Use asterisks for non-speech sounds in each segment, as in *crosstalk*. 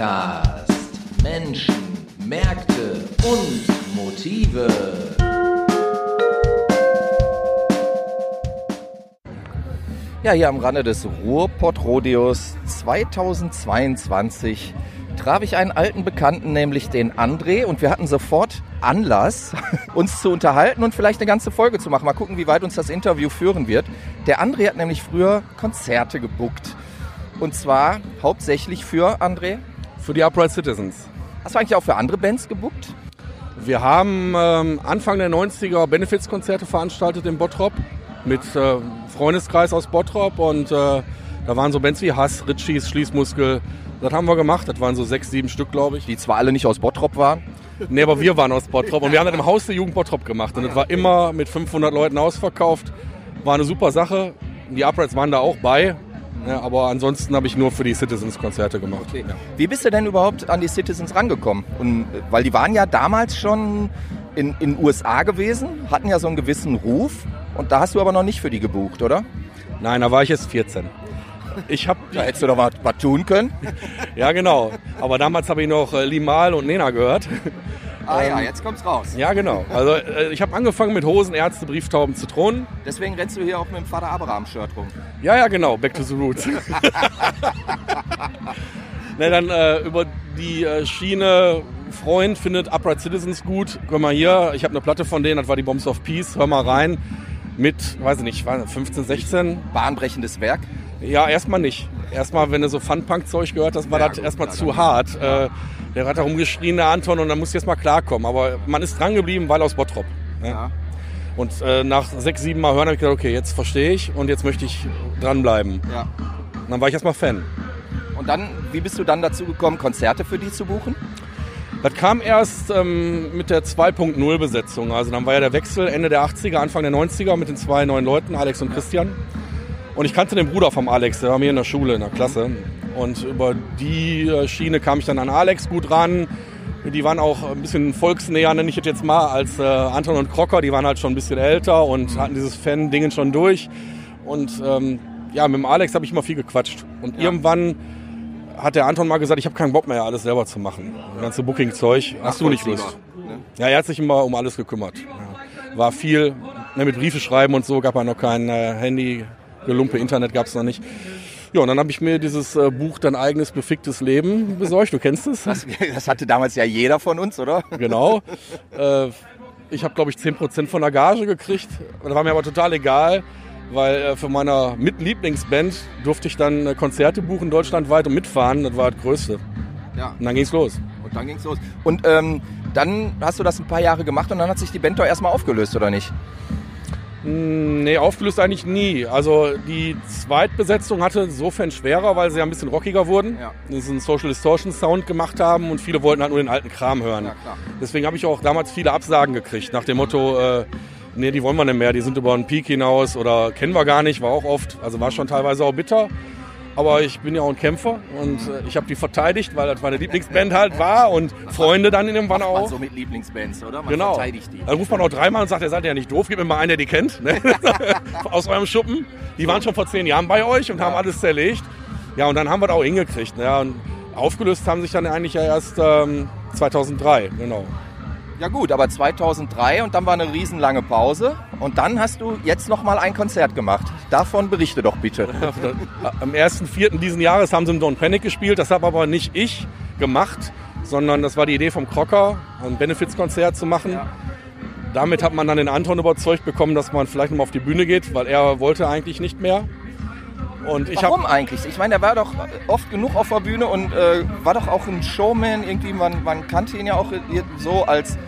Podcast Menschen, Märkte und Motive. Ja, hier am Rande des Ruhrpott-Rodeos 2022 traf ich einen alten Bekannten, nämlich den André, und wir hatten sofort Anlass, *laughs* uns zu unterhalten und vielleicht eine ganze Folge zu machen. Mal gucken, wie weit uns das Interview führen wird. Der André hat nämlich früher Konzerte gebuckt. Und zwar hauptsächlich für André. Für die Upright Citizens. Hast du eigentlich auch für andere Bands gebuckt? Wir haben ähm, Anfang der 90er Benefizkonzerte veranstaltet in Bottrop mit äh, Freundeskreis aus Bottrop und äh, da waren so Bands wie Hass, Ritchies, Schließmuskel. Das haben wir gemacht. Das waren so sechs, sieben Stück, glaube ich. Die zwar alle nicht aus Bottrop waren. Nee, aber wir waren aus Bottrop und wir haben das im Haus der Jugend Bottrop gemacht. Und das war immer mit 500 Leuten ausverkauft. War eine super Sache. Die Uprights waren da auch bei. Ja, aber ansonsten habe ich nur für die Citizens-Konzerte gemacht. Okay. Wie bist du denn überhaupt an die Citizens rangekommen? Und, weil die waren ja damals schon in den USA gewesen, hatten ja so einen gewissen Ruf. Und da hast du aber noch nicht für die gebucht, oder? Nein, da war ich jetzt 14. Ich habe Da hättest du doch was, was tun können. *laughs* ja genau. Aber damals habe ich noch äh, Limal und Nena gehört. Ah ja, jetzt kommt's raus. Ja genau. Also äh, ich habe angefangen mit Hosen, Ärzte, Brieftauben, Zitronen. Deswegen rennst du hier auch mit dem Vater Abraham-Shirt rum. Ja ja genau. Back to the roots. *laughs* ne, dann äh, über die äh, Schiene. Freund findet Upright Citizens gut. Guck mal hier. Ich habe eine Platte von denen. Das war die Bombs of Peace. Hör mal rein. Mit, weiß ich nicht, war das 15, 16. Bahnbrechendes Werk. Ja, erstmal nicht. Erstmal, wenn du so Fun-Punk-Zeug gehört hast, war Ja, das gut, erstmal ja, zu hart. Äh, der hat da rumgeschrien, der Anton, und dann musst du jetzt mal klarkommen. Aber man ist dran geblieben, weil aus Bottrop. ne? Ja. Und äh, nach sechs, sieben Mal hören habe ich gedacht, okay, jetzt verstehe ich und jetzt möchte ich dranbleiben. ja. Und dann war ich erstmal Fan. Und dann, wie bist du dann dazu gekommen, Konzerte für die zu buchen? Das kam erst ähm, mit der 2.0-Besetzung. Also dann war ja der Wechsel Ende der 80er, Anfang der 90er mit den zwei neuen Leuten, Alex und Christian. Und ich kannte den Bruder vom Alex, der war mir in der Schule, in der Klasse. Und über die äh, Schiene kam ich dann an Alex gut ran. Die waren auch ein bisschen volksnäher, nenne ich es jetzt mal, als äh, Anton und Crocker. Die waren halt schon ein bisschen älter und hatten dieses Fan-Dingen schon durch. Und ähm, ja, mit dem Alex habe ich immer viel gequatscht. Und irgendwann hat der Anton mal gesagt, ich habe keinen Bock mehr, alles selber zu machen. Das ganze Booking-Zeug, hast du nicht Lust. Ja, er hat sich immer um alles gekümmert. War viel, ne, mit Briefe schreiben und so, gab ja noch kein äh, Handy, Gelumpe, Internet gab es noch nicht. Ja, und dann habe ich mir dieses äh, Buch Dein eigenes beficktes Leben besorgt. Du kennst es? Das, das hatte damals ja jeder von uns, oder? Genau. äh, ich habe, glaube ich, 10% von der Gage gekriegt. Das war mir aber total egal, weil äh, für meine Mit-Lieblingsband durfte ich dann äh, Konzerte buchen deutschlandweit und mitfahren. Das war das Größte. Ja. Und dann ging's los. Und dann ging's los. Und ähm, dann hast du das ein paar Jahre gemacht und dann hat sich die Band doch erstmal aufgelöst, oder nicht? Mm, Nee, aufgelöst eigentlich nie. Also die Zweitbesetzung hatte insofern schwerer, weil sie ja ein bisschen rockiger wurden. Ja. Diesen Social Distortion Sound gemacht haben und viele wollten halt nur den alten Kram hören. Ja, klar. Deswegen habe ich auch damals viele Absagen gekriegt, nach dem Motto, äh, nee, die wollen wir nicht mehr, die sind über einen Peak hinaus oder kennen wir gar nicht, war auch oft, also war schon teilweise auch bitter. Aber ich bin ja auch ein Kämpfer und äh, ich habe die verteidigt, weil das meine Lieblingsband halt war und Freunde dann irgendwann Man auch. so mit Lieblingsbands, oder? Man Genau. verteidigt die. Dann ruft man auch dreimal und sagt, ihr seid ja nicht doof, gebt mir mal einen, der die kennt. Ne? *laughs* Aus eurem Schuppen. Die waren schon vor zehn Jahren bei euch und haben alles zerlegt. Ja, und dann haben wir das auch hingekriegt. Ne? Und aufgelöst haben sich dann eigentlich ja erst ähm, 2003, genau. Ja gut, aber 2003 und dann war eine riesenlange Pause und dann hast du jetzt noch mal ein Konzert gemacht. Davon berichte doch bitte. *laughs* Am 1.4. diesen Jahres haben sie im Don't Panic gespielt. Das habe aber nicht ich gemacht, sondern das war die Idee vom Crocker, ein Benefizkonzert zu machen. Damit hat man dann den Anton überzeugt bekommen, dass man vielleicht nochmal auf die Bühne geht, weil er wollte eigentlich nicht mehr. Und ich Warum eigentlich? Ich meine, er war doch oft genug auf der Bühne und äh, war doch auch ein Showman. Irgendwie, man, man kannte ihn ja auch so als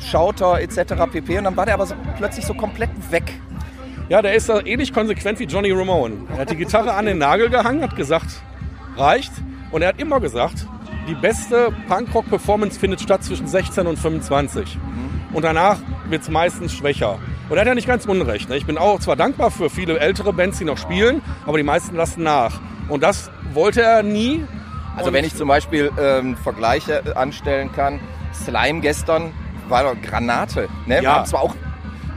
Schauter etc. pp. Und dann war der aber so, plötzlich so komplett weg. Ja, der ist da ähnlich konsequent wie Johnny Ramone. Er hat die Gitarre an den Nagel gehangen, hat gesagt, reicht. Und er hat immer gesagt, die beste Punkrock-Performance findet statt zwischen 16 und 25. Und danach wird es meistens schwächer. Und er hat ja nicht ganz unrecht. Ne? Ich bin auch zwar dankbar für viele ältere Bands, die noch spielen, aber die meisten lassen nach. Und das wollte er nie. Also wenn ich zum Beispiel ähm, Vergleiche anstellen kann, Slime gestern war doch Granate. Ne? Ja. Haben zwar auch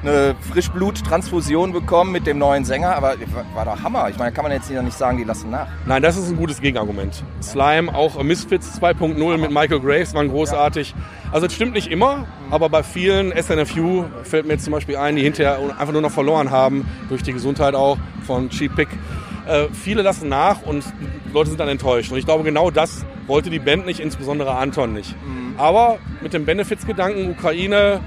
eine Frischbluttransfusion bekommen mit dem neuen Sänger, aber war doch Hammer. Ich meine, kann man jetzt nicht sagen, die lassen nach. Nein, das ist ein gutes Gegenargument. Slime, auch Misfits 2.0 mit Michael Graves waren großartig. Also es stimmt nicht immer, aber bei vielen SNFU fällt mir jetzt zum Beispiel ein, die hinterher einfach nur noch verloren haben, durch die Gesundheit auch von Cheap Pick. Äh, viele lassen nach und Leute sind dann enttäuscht. Und ich glaube, genau das wollte die Band nicht, insbesondere Anton nicht. Mhm. Aber mit dem Benefits-Gedanken, Ukraine,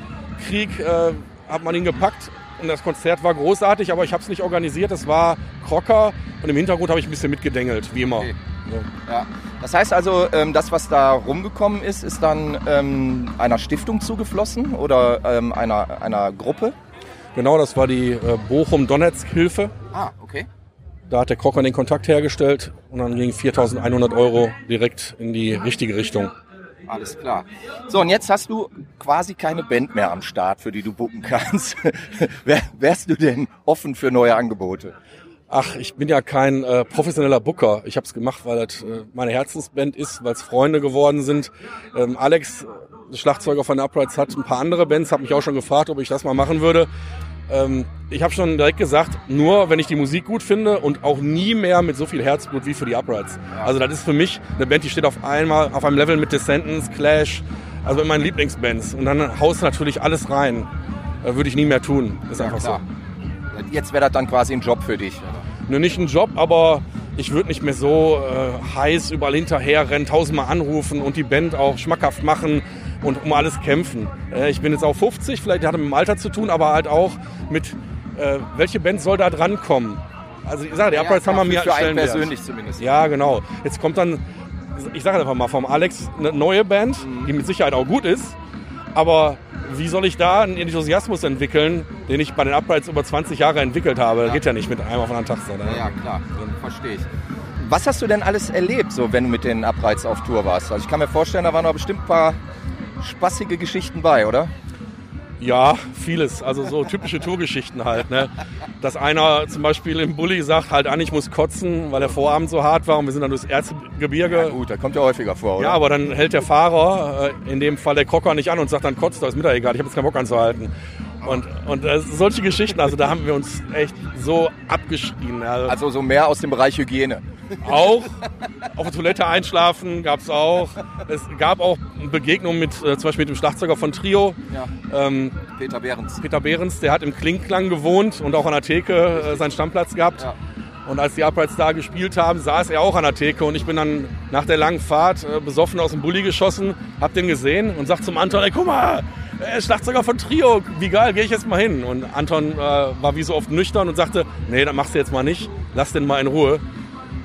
Krieg, äh, hat man ihn gepackt und das Konzert war großartig, aber ich habe es nicht organisiert. Es war Crocker und im Hintergrund habe ich ein bisschen mitgedengelt, wie immer. Okay. Ja. Das heißt also, ähm, das, was da rumgekommen ist, ist dann ähm, einer Stiftung zugeflossen oder ähm, einer, einer Gruppe? Genau, das war die äh, Bochum-Donetsk-Hilfe. Ah, okay. Da hat der Crocker den Kontakt hergestellt und dann ging 4.100 Euro direkt in die richtige Richtung. Alles klar. So, und jetzt hast du quasi keine Band mehr am Start, für die du bucken kannst. *laughs* Wärst du denn offen für neue Angebote? Ach, ich bin ja kein äh, professioneller Booker. Ich habe es gemacht, weil das äh, meine Herzensband ist, weil es Freunde geworden sind. Ähm, Alex, Schlagzeuger von Uprights, hat ein paar andere Bands, hat mich auch schon gefragt, ob ich das mal machen würde. Ähm, ich habe schon direkt gesagt, nur wenn ich die Musik gut finde und auch nie mehr mit so viel Herzblut wie für die Uprights. Also das ist für mich eine Band, die steht auf einmal auf einem Level mit Descendants, Clash, also mit meinen Lieblingsbands. Und dann haust natürlich alles rein. Äh, Würde ich nie mehr tun. Ist einfach ja, so. Jetzt wäre das dann quasi ein Job für dich. Nur nicht ein Job, aber ich würde nicht mehr so äh, heiß überall hinterher rennen, tausendmal anrufen und die Band auch schmackhaft machen und um alles kämpfen. Äh, ich bin jetzt auch 50, vielleicht hat es mit dem Alter zu tun, aber halt auch mit, äh, welche Band soll da drankommen? Also ich sage, die ja, Uprights haben wir mir für einen persönlich zumindest. Ja, genau. Jetzt kommt dann, ich sage einfach mal, vom Alex eine neue Band, mhm. die mit Sicherheit auch gut ist, aber wie soll ich da einen Enthusiasmus entwickeln, den ich bei den Uprights über 20 Jahre entwickelt habe? Ja. Geht ja nicht mit einem auf einen Tag. Oder? Ja, klar, verstehe ich. Was hast du denn alles erlebt, so wenn du mit den Uprights auf Tour warst? Also ich kann mir vorstellen, da waren noch bestimmt ein paar spaßige Geschichten bei, oder? Ja, vieles. Also so typische Tourgeschichten halt. Ne? Dass einer zum Beispiel im Bulli sagt, halt an, ich muss kotzen, weil der Vorabend so hart war und wir sind dann durchs Erzgebirge. Ja gut, das kommt ja häufiger vor, oder? Ja, aber dann hält der Fahrer, äh, in dem Fall der Kocker, nicht an und sagt dann, kotzt, das ist mir da egal, ich habe jetzt keinen Bock anzuhalten. Und, und äh, solche Geschichten, also da haben wir uns echt so abgeschrien. Also, also so mehr aus dem Bereich Hygiene. Auch. Auf der Toilette einschlafen gab es auch. Es gab auch Begegnungen mit äh, zum Beispiel mit dem Schlagzeuger von Trio. Ja. Ähm, Peter Behrens. Peter Behrens, der hat im Klingklang gewohnt und auch an der Theke äh, seinen Stammplatz gehabt. Ja. Und als die Uprights da gespielt haben, saß er auch an der Theke und ich bin dann nach der langen Fahrt äh, besoffen aus dem Bulli geschossen, hab den gesehen und sag zum Anton, ey, guck mal, ist Schlagzeuger von Trio, wie geil, gehe ich jetzt mal hin. Und Anton äh, war wie so oft nüchtern und sagte, nee, das machst du jetzt mal nicht, lass den mal in Ruhe.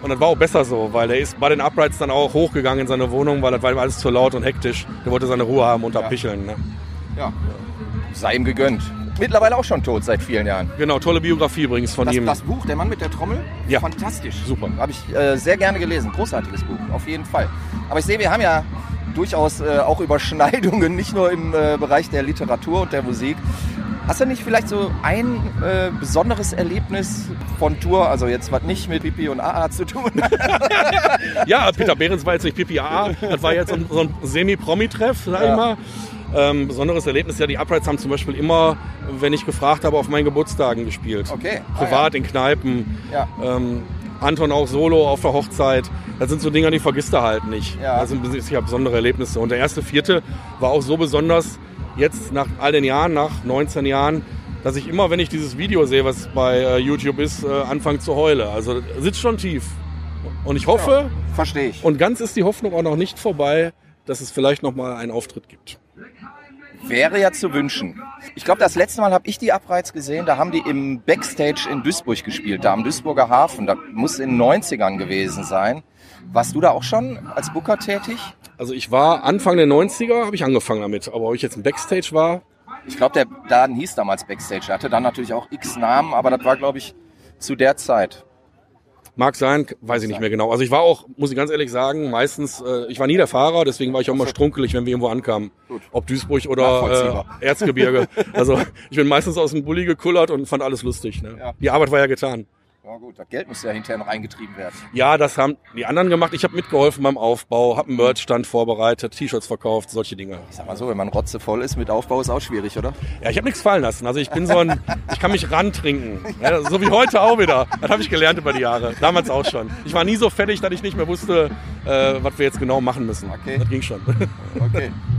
Und das war auch besser so, weil er ist bei den Uprights dann auch hochgegangen in seine Wohnung, weil das war ihm alles zu laut und hektisch. Der wollte seine Ruhe haben unter ja. Picheln. Ne? Ja, sei ihm gegönnt. Mittlerweile auch schon tot seit vielen Jahren. Genau, tolle Biografie übrigens von das, ihm. Das Buch, Der Mann mit der Trommel, ja. fantastisch. Super. Habe ich äh, sehr gerne gelesen. Großartiges Buch, auf jeden Fall. Aber ich sehe, wir haben ja durchaus äh, auch Überschneidungen, *laughs* nicht nur im äh, Bereich der Literatur und der Musik. Hast du nicht vielleicht so ein äh, besonderes Erlebnis von Tour, also jetzt was nicht mit Pipi und AA zu tun *laughs* ja, Peter Behrens war jetzt nicht Pipi AA, das war jetzt so ein, Semi-Promi-Treff, sag ja. ich mal. Ähm, besonderes Erlebnis, ja, die Uprights haben zum Beispiel immer, wenn ich gefragt habe, auf meinen Geburtstagen gespielt. Okay. Privat ah, ja. in Kneipen. Ja. Ähm, Anton auch solo auf der Hochzeit. Das sind so Dinge, die vergisst er halt nicht. Ja. Das sind sicher besondere Erlebnisse. Und der erste Vierte war auch so besonders, jetzt nach all den Jahren, nach 19 Jahren, dass ich immer, wenn ich dieses Video sehe, was bei äh, YouTube ist, äh, anfange zu heulen. Also sitzt schon tief. Und ich hoffe, ja, verstehe ich. Und ganz ist die Hoffnung auch noch nicht vorbei, dass es vielleicht noch mal einen Auftritt gibt. Wäre ja zu wünschen. Ich glaube, das letzte Mal habe ich die Abreiz gesehen. Da haben die im Backstage in Duisburg gespielt, da am Duisburger Hafen. Das muss in den 90ern gewesen sein. Warst du da auch schon als Booker tätig? Also ich war Anfang der 90er, habe ich angefangen damit. Aber ob ich jetzt im Backstage war? Ich glaube, der Laden hieß damals Backstage. Er hatte dann natürlich auch x Namen, aber das war, glaube ich, zu der Zeit. Mag sein, weiß ich nicht mehr genau. Also ich war auch, muss ich ganz ehrlich sagen, meistens, äh, ich war nie der Fahrer, deswegen war ich auch immer strunkelig, wenn wir irgendwo ankamen. Gut. Ob Duisburg oder äh, Erzgebirge. also ich bin meistens aus dem Bulli gekullert und fand alles lustig. Ne? Ja. Die Arbeit war ja getan. Ja gut, das Geld muss ja hinterher noch eingetrieben werden. Ja, das haben die anderen gemacht. Ich habe mitgeholfen beim Aufbau, habe einen Merchstand vorbereitet, T-Shirts verkauft, solche Dinge. Ich sag mal so, wenn man rotze voll ist mit Aufbau, ist auch schwierig, oder? Ja, ich habe nichts fallen lassen. Also ich bin so ein, *laughs* ich kann mich rantrinken. Ja, so wie heute auch wieder. Das habe ich gelernt über die Jahre. Damals auch schon. Ich war nie so fertig, dass ich nicht mehr wusste, äh, was wir jetzt genau machen müssen. Okay. Das ging schon. Okay. *laughs*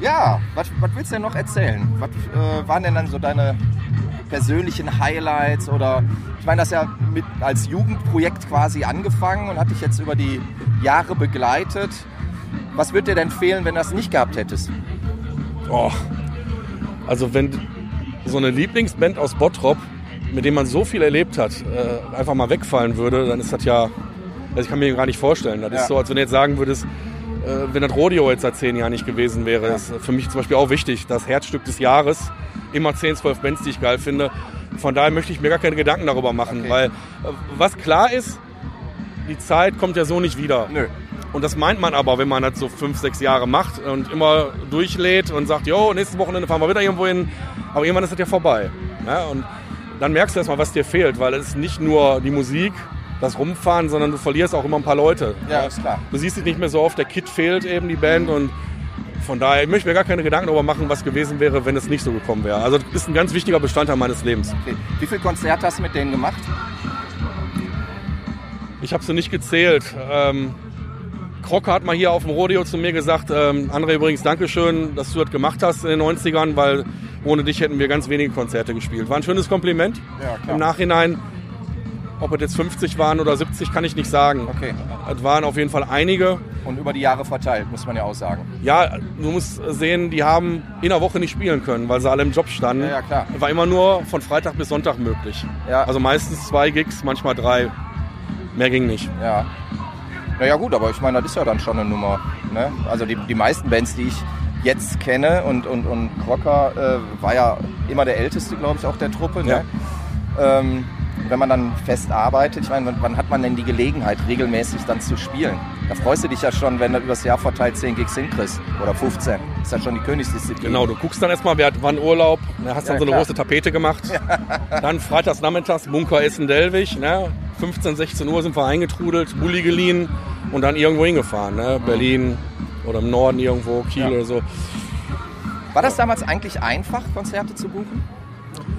Ja, was, willst du denn noch erzählen? Was äh, waren denn dann so deine persönlichen Highlights oder ich meine, das ja mit als Jugendprojekt quasi angefangen und hat dich jetzt über die Jahre begleitet. Was würde dir denn fehlen, wenn du das nicht gehabt hättest? Oh. Also wenn so eine Lieblingsband aus Bottrop, mit dem man so viel erlebt hat, äh, einfach mal wegfallen würde, dann ist das ja, also ich kann mir gar nicht vorstellen. Das Ja. ist so, als wenn du jetzt sagen würdest, wenn das Rodeo jetzt seit zehn Jahren nicht gewesen wäre, ist für mich zum Beispiel auch wichtig, das Herzstück des Jahres, immer 10, 12 Bands, die ich geil finde. Von daher möchte ich mir gar keine Gedanken darüber machen, Okay. weil äh, was klar ist, die Zeit kommt ja so nicht wieder. Nö. Und das meint man aber, wenn man das so fünf, sechs Jahre macht und immer durchlädt und sagt, jo, nächstes Wochenende fahren wir wieder irgendwo hin. Aber irgendwann ist das ja vorbei. Ja, und dann merkst du erstmal, was dir fehlt, weil es ist nicht nur die Musik, das Rumfahren, sondern du verlierst auch immer ein paar Leute. Ja, ist klar. Du siehst dich nicht mehr so oft, der Kit fehlt eben, die Band. Und von daher, ich möchte mir gar keine Gedanken darüber machen, was gewesen wäre, wenn es nicht so gekommen wäre. Also das ist ein ganz wichtiger Bestandteil meines Lebens. Okay. Wie viele Konzerte hast du mit denen gemacht? Ich habe sie nicht gezählt. Ähm, Krocke hat mal hier auf dem Rodeo zu mir gesagt, ähm, André übrigens, Dankeschön, dass du das gemacht hast in den 90ern, weil ohne dich hätten wir ganz wenige Konzerte gespielt. War ein schönes Kompliment. Ja, klar. Im Nachhinein, ob es jetzt 50 waren oder 70, kann ich nicht sagen. Okay. Es waren auf jeden Fall einige. Und über die Jahre verteilt, muss man ja auch sagen. Ja, du musst sehen, die haben in der Woche nicht spielen können, weil sie alle im Job standen. Ja, ja, klar. War immer nur von Freitag bis Sonntag möglich. Ja. Also meistens zwei Gigs, manchmal drei. Mehr ging nicht. Ja. Naja gut, aber ich meine, das ist ja dann schon eine Nummer. Ne? Also die, die meisten Bands, die ich jetzt kenne und, und, und Crocker äh, war ja immer der älteste, glaube ich, auch der Truppe. Ne? Ähm, wenn man dann fest arbeitet, ich meine, wann, hat man denn die Gelegenheit, regelmäßig dann zu spielen? Da freust du dich ja schon, wenn du übers Jahr verteilt 10 Gigs hinkriegst. Oder 15. Ist ja schon die Königsdisziplin. Genau, du guckst dann erstmal, wer hat wann Urlaub, ne, hast dann Ja, so eine klar. große Tapete gemacht. *laughs* Dann freitags nachmittags Bunker Essen-Delwig, ne? 15, 16 Uhr sind wir eingetrudelt, Bulli geliehen und dann irgendwo hingefahren. Ne? Berlin oder im Norden irgendwo, Kiel Ja. oder so. War das damals eigentlich einfach, Konzerte zu buchen?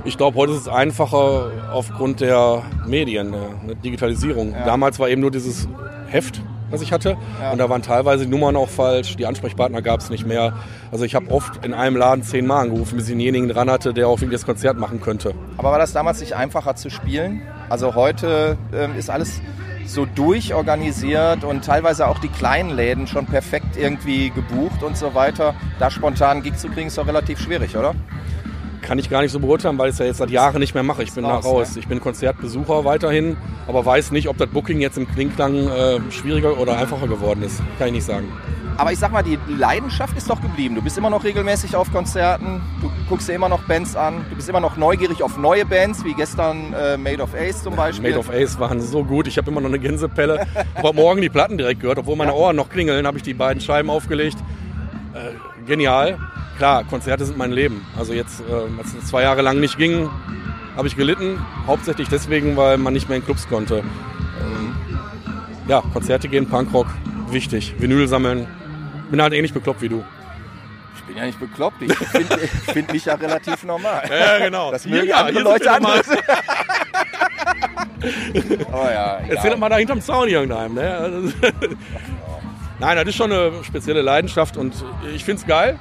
Ich glaube, heute ist es einfacher aufgrund der Medien, der der Digitalisierung. Ja. Damals war eben nur dieses Heft, was ich hatte. Ja. Und da waren teilweise die Nummern auch falsch, die Ansprechpartner gab es nicht mehr. Also ich habe oft in einem Laden zehnmal angerufen, bis ich denjenigen dran hatte, der auch wirklich das Konzert machen könnte. Aber war das damals nicht einfacher zu spielen? Also heute ähm, ist alles so durchorganisiert und teilweise auch die kleinen Läden schon perfekt irgendwie gebucht und so weiter. Da spontan einen Gig zu kriegen, ist doch relativ schwierig, oder? Kann ich gar nicht so beurteilen, weil ich es ja jetzt seit Jahren nicht mehr mache. Ich bin da Raus? Ich bin Konzertbesucher weiterhin, aber weiß nicht, ob das Booking jetzt im Klingklang äh, schwieriger oder einfacher geworden ist. Kann ich nicht sagen. Aber ich sag mal, die Leidenschaft ist doch geblieben. Du bist immer noch regelmäßig auf Konzerten, du guckst dir immer noch Bands an, du bist immer noch neugierig auf neue Bands, wie gestern äh, Made of Ace zum Beispiel. Made of Ace waren so gut. Ich habe immer noch eine Gänsepelle. Ich habe morgen die Platten direkt gehört, obwohl meine Ohren noch klingeln, habe ich die beiden Scheiben aufgelegt. Äh, genial. Klar, Konzerte sind mein Leben. Also jetzt, äh, als es zwei Jahre lang nicht ging, habe ich gelitten. Hauptsächlich deswegen, weil man nicht mehr in Clubs konnte. Ähm, ja, Konzerte gehen, Punkrock, wichtig. Vinyl sammeln. Bin halt ähnlich bekloppt wie du. Ich bin ja nicht bekloppt, ich finde find mich ja relativ normal. Ja, genau. Das mögen andere Leute anders. *laughs* Aber ja, Erzähl doch mal da hinterm Zaun irgendeinem. Ne? *laughs* Nein, das ist schon eine spezielle Leidenschaft und ich finde es geil,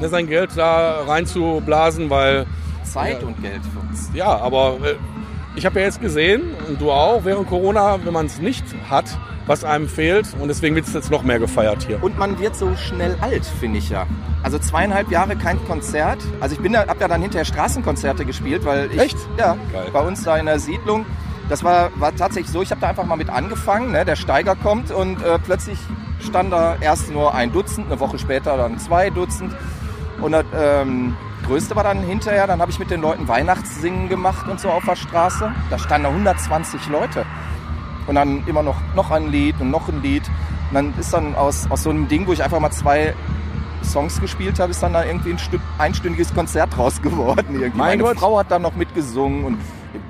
ne, sein Geld da reinzublasen, weil, Zeit und Geld für uns. ja, aber äh, ich habe ja jetzt gesehen, und du auch, während Corona, wenn man es nicht hat, was einem fehlt und deswegen wird es jetzt noch mehr gefeiert hier. Und man wird so schnell alt, finde ich ja. Also zweieinhalb Jahre kein Konzert. Also ich bin da, hab ja dann hinterher Straßenkonzerte gespielt, weil ich Echt? ja Geil. bei uns da in der Siedlung. Das war, war tatsächlich so. Ich habe da einfach mal mit angefangen. Ne? Der Steiger kommt und äh, plötzlich stand da erst nur ein Dutzend, eine Woche später dann zwei Dutzend. Und das ähm, Größte war dann hinterher. Dann habe ich mit den Leuten Weihnachtssingen gemacht und so auf der Straße. Da standen 120 Leute. Und dann immer noch, noch ein Lied und noch ein Lied. Und dann ist dann aus, aus so einem Ding, wo ich einfach mal zwei Songs gespielt habe, ist dann da irgendwie ein Stück, einstündiges Konzert *laughs* draus geworden. Irgendwie. Mein Meine Gott. Frau hat dann noch mitgesungen und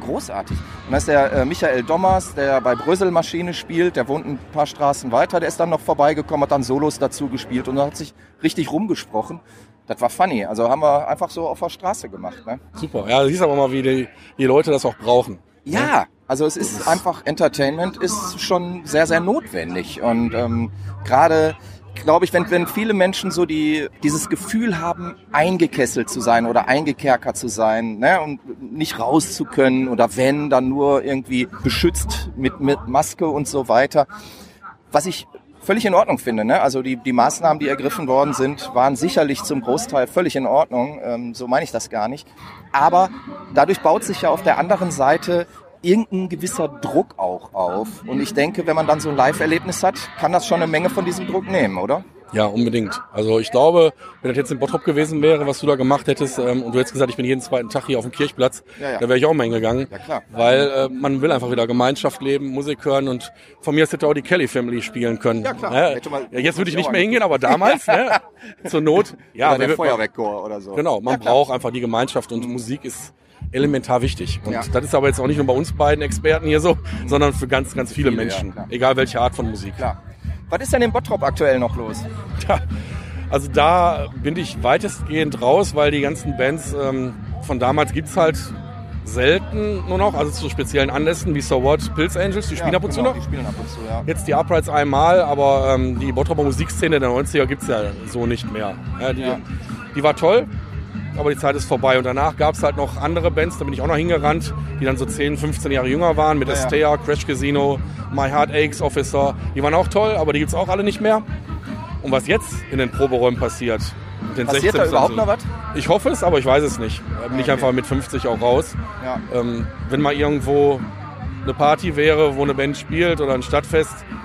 großartig. Und da ist der äh, Michael Dommers, der bei Brösel Maschine spielt, der wohnt ein paar Straßen weiter, der ist dann noch vorbeigekommen, hat dann Solos dazu gespielt und hat sich richtig rumgesprochen. Das war funny. Also haben wir einfach so auf der Straße gemacht. Ne? Super. Ja, du siehst aber mal, wie die, die Leute das auch brauchen. Ja, also es ist einfach, Entertainment ist schon sehr, sehr notwendig. Und ähm, gerade glaube ich, wenn, wenn viele Menschen so die, dieses Gefühl haben, eingekesselt zu sein oder eingekerkert zu sein ne, und nicht raus zu können oder wenn, dann nur irgendwie beschützt mit, mit Maske und so weiter. Was ich völlig in Ordnung finde. Ne? Also die, die Maßnahmen, die ergriffen worden sind, waren sicherlich zum Großteil völlig in Ordnung. Ähm, so meine ich das gar nicht. Aber dadurch baut sich ja auf der anderen Seite irgendein gewisser Druck auch auf. Und ich denke, wenn man dann so ein Live-Erlebnis hat, kann das schon eine Menge von diesem Druck nehmen, oder? Ja, unbedingt. Also ich glaube, wenn das jetzt in Bottrop gewesen wäre, was du da gemacht hättest, ähm, und du hättest gesagt, ich bin jeden zweiten Tag hier auf dem Kirchplatz, ja, ja. da wäre ich auch mal hingegangen. Ja, klar. Weil äh, man will einfach wieder Gemeinschaft leben, Musik hören und von mir aus hätte auch die Kelly Family spielen können. Ja, klar. Ne? Ja, jetzt würde ich nicht mehr hingehen, aber damals, ne? *laughs* zur Not, ja. Oder der Feuerwehrchor oder so. Genau, man braucht einfach die Gemeinschaft und Musik ist elementar wichtig. Und ja. das ist aber jetzt auch nicht nur bei uns beiden Experten hier so, sondern für ganz, ganz viele, viele Menschen. Ja, egal welche Art von Musik. Klar. Was ist denn in Bottrop aktuell noch los? Ja, also da bin ich weitestgehend raus, weil die ganzen Bands ähm, von damals gibt es halt selten nur noch, also zu speziellen Anlässen wie So What, Pills Angels, die spielen ja, ab und genau, zu noch. Die spielen ab und zu, ja. Jetzt die Uprights einmal, aber ähm, die Bottroper Musikszene der 90er gibt es ja so nicht mehr. Ja, die, die war toll, aber die Zeit ist vorbei. Und danach gab es halt noch andere Bands, da bin ich auch noch hingerannt, die dann so 10, 15 Jahre jünger waren, mit ja, Estea, Crash Casino, My Heart Aches Officer. Die waren auch toll, aber die gibt es auch alle nicht mehr. Und was jetzt in den Proberäumen passiert, mit den passiert 16, da überhaupt noch was? Ich hoffe es, aber ich weiß es nicht. Da bin ich einfach mit 50 auch raus. Ja. Ähm, wenn mal irgendwo eine Party wäre, wo eine Band spielt oder ein Stadtfest, äh,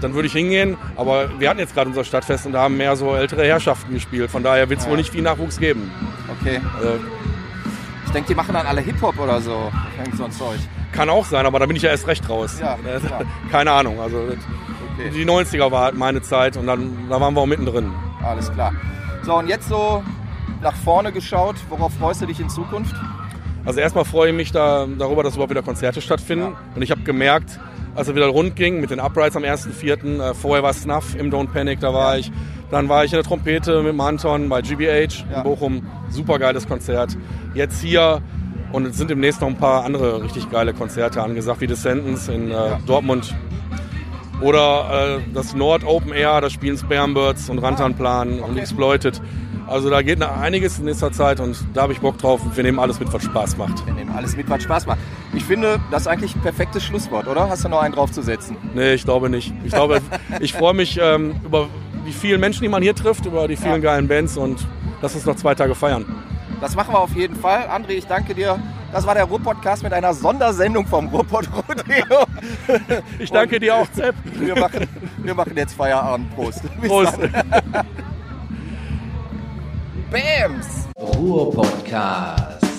dann würde ich hingehen. Aber wir hatten jetzt gerade unser Stadtfest und da haben mehr so ältere Herrschaften gespielt. Von daher wird es ja. wohl nicht viel Nachwuchs geben. Okay. Also, ich denke, die machen dann alle Hip-Hop oder so. so ein Zeug. Kann auch sein, aber da bin ich ja erst recht raus. Ja, äh, *laughs* Keine Ahnung. Also okay. die 90er war halt meine Zeit und dann da waren wir auch mittendrin. Alles klar. So, und jetzt so nach vorne geschaut, worauf freust du dich in Zukunft? Also erstmal freue ich mich da, darüber, dass überhaupt wieder Konzerte stattfinden. Ja. Und ich habe gemerkt, als er wieder rund ging mit den Uprights am 1.4. Äh, vorher war Snuff im Don't Panic, da war ja. ich. Dann war ich in der Trompete mit dem Anton bei GBH ja. in Bochum. Super geiles Konzert. Jetzt hier und es sind demnächst noch ein paar andere richtig geile Konzerte angesagt, wie Descendants in äh, ja. Dortmund. Oder äh, das Nord Open Air, da spielen Spermbirds und Rantanplan ah, okay. und Exploited. Also da geht noch einiges in nächster Zeit und da habe ich Bock drauf. Wir nehmen alles mit, was Spaß macht. Wir nehmen alles mit, was Spaß macht. Ich finde, das ist eigentlich ein perfektes Schlusswort, oder? Hast du noch einen draufzusetzen? Nee, ich glaube nicht. Ich glaube, *laughs* ich freue mich ähm, über die vielen Menschen, die man hier trifft, über die vielen ja. geilen Bands und lass uns noch zwei Tage feiern. Das machen wir auf jeden Fall. André, ich danke dir. Das war der Ruhr-Podcast mit einer Sondersendung vom Ruhrpott-Rodeo. *laughs* Ich danke und dir auch, Zepp. Wir machen, wir machen jetzt Feierabend. Prost. *laughs* Prost. BAMS. Ruhr-Podcast